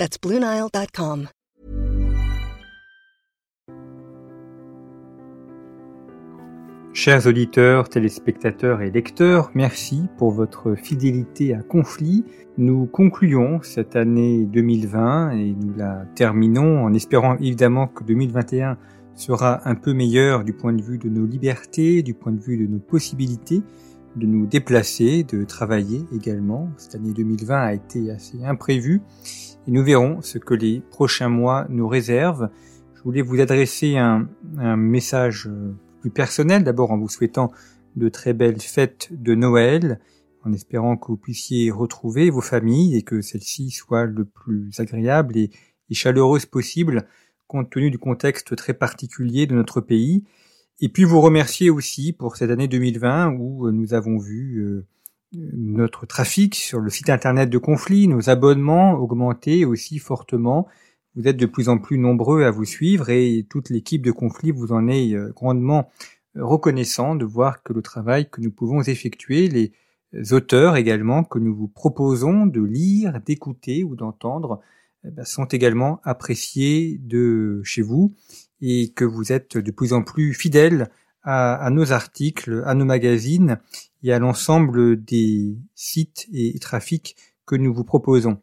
That's BlueNile.com. Chers auditeurs, téléspectateurs et lecteurs, merci pour votre fidélité à Conflit. Nous concluons cette année 2020 et nous la terminons en espérant évidemment que 2021 sera un peu meilleur du point de vue de nos libertés, du point de vue de nos possibilités de nous déplacer, de travailler également. Cette année 2020 a été assez imprévue et nous verrons ce que les prochains mois nous réservent. Je voulais vous adresser un, un message plus personnel, d'abord en vous souhaitant de très belles fêtes de Noël, en espérant que vous puissiez retrouver vos familles et que celles-ci soient le plus agréables et, et chaleureuses possible compte tenu du contexte très particulier de notre pays. Et puis vous remercier aussi pour cette année 2020 où euh, nous avons vu euh, notre trafic sur le site internet de Conflit, nos abonnements augmenter aussi fortement. Vous êtes de plus en plus nombreux à vous suivre et toute l'équipe de Conflit vous en est euh, grandement reconnaissant de voir que le travail que nous pouvons effectuer, les auteurs également que nous vous proposons de lire, d'écouter ou d'entendre, eh ben, sont également appréciés de chez vous et que vous êtes de plus en plus fidèles à, nos articles, à nos magazines et à l'ensemble des sites et trafics que nous vous proposons.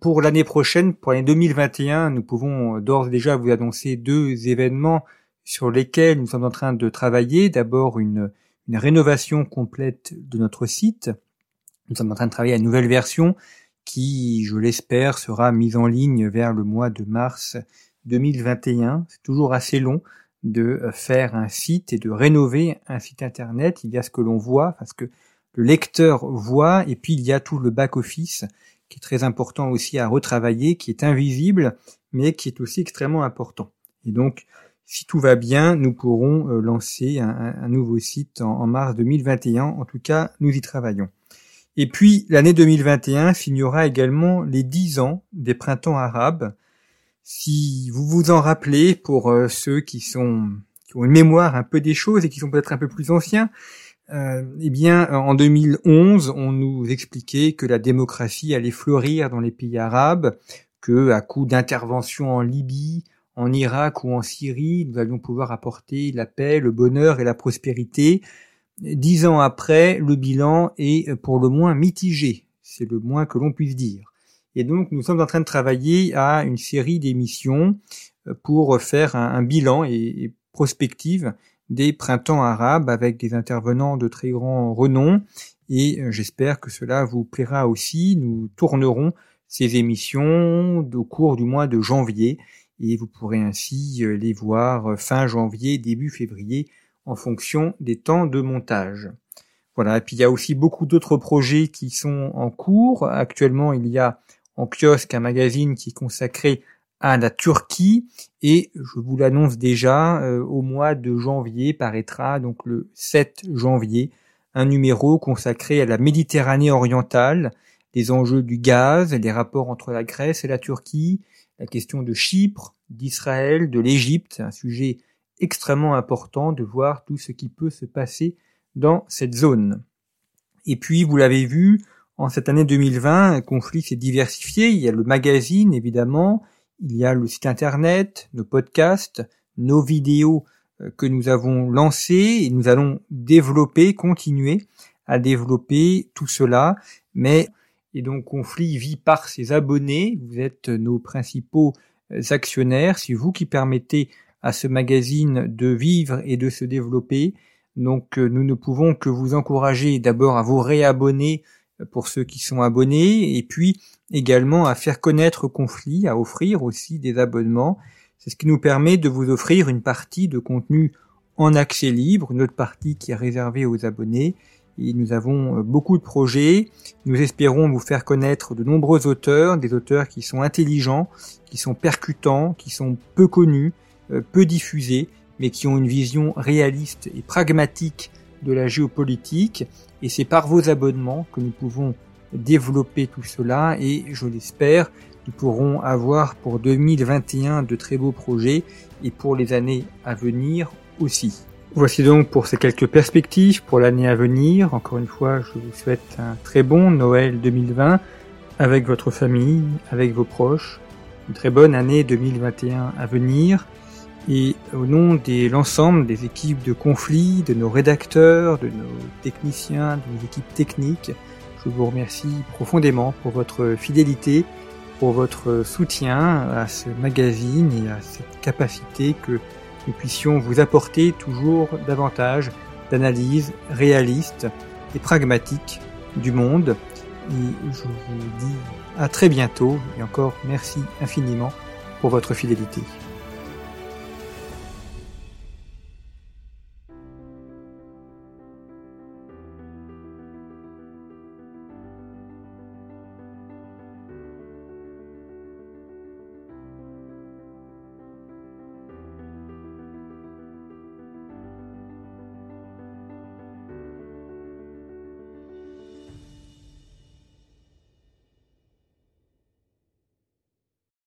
Pour l'année prochaine, pour l'année 2021, nous pouvons d'ores et déjà vous annoncer deux événements sur lesquels nous sommes en train de travailler. D'abord, une, une rénovation complète de notre site. Nous sommes en train de travailler à une nouvelle version qui, je l'espère, sera mise en ligne vers le mois de mars 2021. C'est toujours assez long de faire un site et de rénover un site internet. Il y a ce que l'on voit, parce que le lecteur voit, et puis il y a tout le back-office qui est très important aussi à retravailler, qui est invisible, mais qui est aussi extrêmement important. Et donc, si tout va bien, nous pourrons euh, lancer un, nouveau site en mars 2021. En tout cas, nous y travaillons. Et puis l'année 2021 signera également les dix ans des printemps arabes. Si vous vous en rappelez, pour euh, ceux qui sont qui ont une mémoire un peu des choses et qui sont peut-être un peu plus anciens, euh, eh bien, en 2011, on nous expliquait que la démocratie allait fleurir dans les pays arabes, que à coup d'intervention en Libye, en Irak ou en Syrie, nous allions pouvoir apporter la paix, le bonheur et la prospérité. Dix ans après, le bilan est pour le moins mitigé. C'est le moins que l'on puisse dire. Et donc, nous sommes en train de travailler à une série d'émissions euh, pour faire un, bilan et, prospective des printemps arabes avec des intervenants de très grand renom. Et euh, j'espère que cela vous plaira aussi. Nous tournerons ces émissions au cours du mois de janvier et vous pourrez ainsi euh, les voir fin janvier, début février en fonction des temps de montage. Voilà, et puis il y a aussi beaucoup d'autres projets qui sont en cours. Actuellement, il y a en kiosque un magazine qui est consacré à la Turquie et je vous l'annonce déjà, euh, au mois de janvier paraîtra donc le 7 janvier un numéro consacré à la Méditerranée orientale, les enjeux du gaz, les rapports entre la Grèce et la Turquie, la question de Chypre, d'Israël, de l'Égypte, un sujet extrêmement important de voir tout ce qui peut se passer dans cette zone. Et puis, vous l'avez vu, en cette année 2020, un conflit s'est diversifié. Il y a le magazine, évidemment, il y a le site internet, nos podcasts, nos vidéos euh, que nous avons lancées et nous allons développer, continuer à développer tout cela. Mais, et donc, conflit vit par ses abonnés. Vous êtes nos principaux euh, actionnaires. C'est vous qui permettez à ce magazine de vivre et de se développer. Donc euh, nous ne pouvons que vous encourager d'abord à vous réabonner pour ceux qui sont abonnés et puis également à faire connaître Conflit, à offrir aussi des abonnements. C'est ce qui nous permet de vous offrir une partie de contenu en accès libre, une autre partie qui est réservée aux abonnés et nous avons beaucoup de projets. Nous espérons vous faire connaître de nombreux auteurs, des auteurs qui sont intelligents, qui sont percutants, qui sont peu connus, peu diffusés, mais qui ont une vision réaliste et pragmatique de la géopolitique. Et c'est par vos abonnements que nous pouvons développer tout cela et je l'espère, nous pourrons avoir pour 2021 de très beaux projets et pour les années à venir aussi. Voici donc pour ces quelques perspectives pour l'année à venir. Encore une fois, je vous souhaite un très bon Noël 2020 avec votre famille, avec vos proches. Une très bonne année 2021 à venir. Et au nom de l'ensemble des équipes de conflit, de nos rédacteurs, de nos techniciens, de nos équipes techniques, je vous remercie profondément pour votre fidélité, pour votre soutien à ce magazine et à cette capacité que nous puissions vous apporter toujours davantage d'analyses réalistes et pragmatiques du monde. Et je vous dis à très bientôt et encore merci infiniment pour votre fidélité.